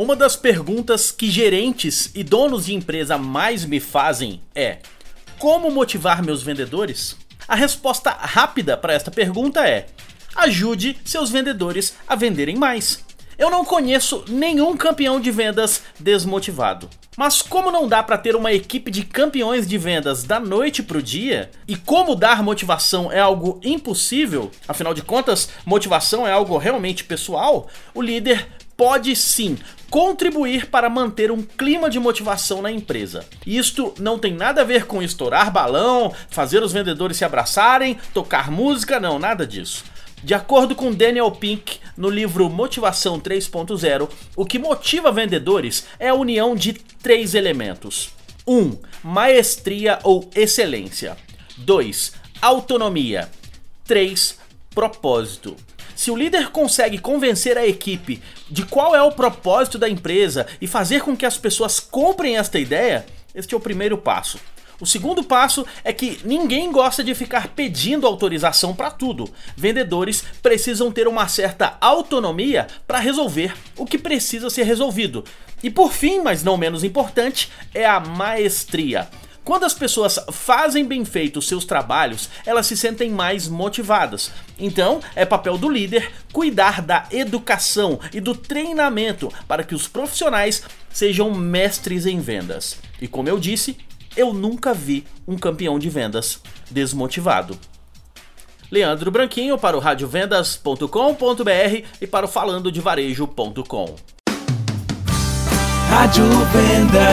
Uma das perguntas que gerentes e donos de empresa mais me fazem é: como motivar meus vendedores? A resposta rápida para esta pergunta é: ajude seus vendedores a venderem mais. Eu não conheço nenhum campeão de vendas desmotivado. Mas como não dá para ter uma equipe de campeões de vendas da noite pro dia, e como dar motivação é algo impossível, afinal de contas, motivação é algo realmente pessoal, o líder pode sim contribuir para manter um clima de motivação na empresa. Isto não tem nada a ver com estourar balão, fazer os vendedores se abraçarem, tocar música, não, nada disso. De acordo com Daniel Pink, no livro Motivação 3.0, o que motiva vendedores é a união de três elementos: 1. Um, maestria ou excelência. 2. Autonomia. 3. Propósito. Se o líder consegue convencer a equipe de qual é o propósito da empresa e fazer com que as pessoas comprem esta ideia, este é o primeiro passo. O segundo passo é que ninguém gosta de ficar pedindo autorização para tudo. Vendedores precisam ter uma certa autonomia para resolver o que precisa ser resolvido. E por fim, mas não menos importante, é a maestria. Quando as pessoas fazem bem feito seus trabalhos, elas se sentem mais motivadas. Então, é papel do líder cuidar da educação e do treinamento para que os profissionais sejam mestres em vendas. E como eu disse, eu nunca vi um campeão de vendas desmotivado. Leandro Branquinho para o radiovendas.com.br e para o falandodevarejo.com. Rádio Vendas.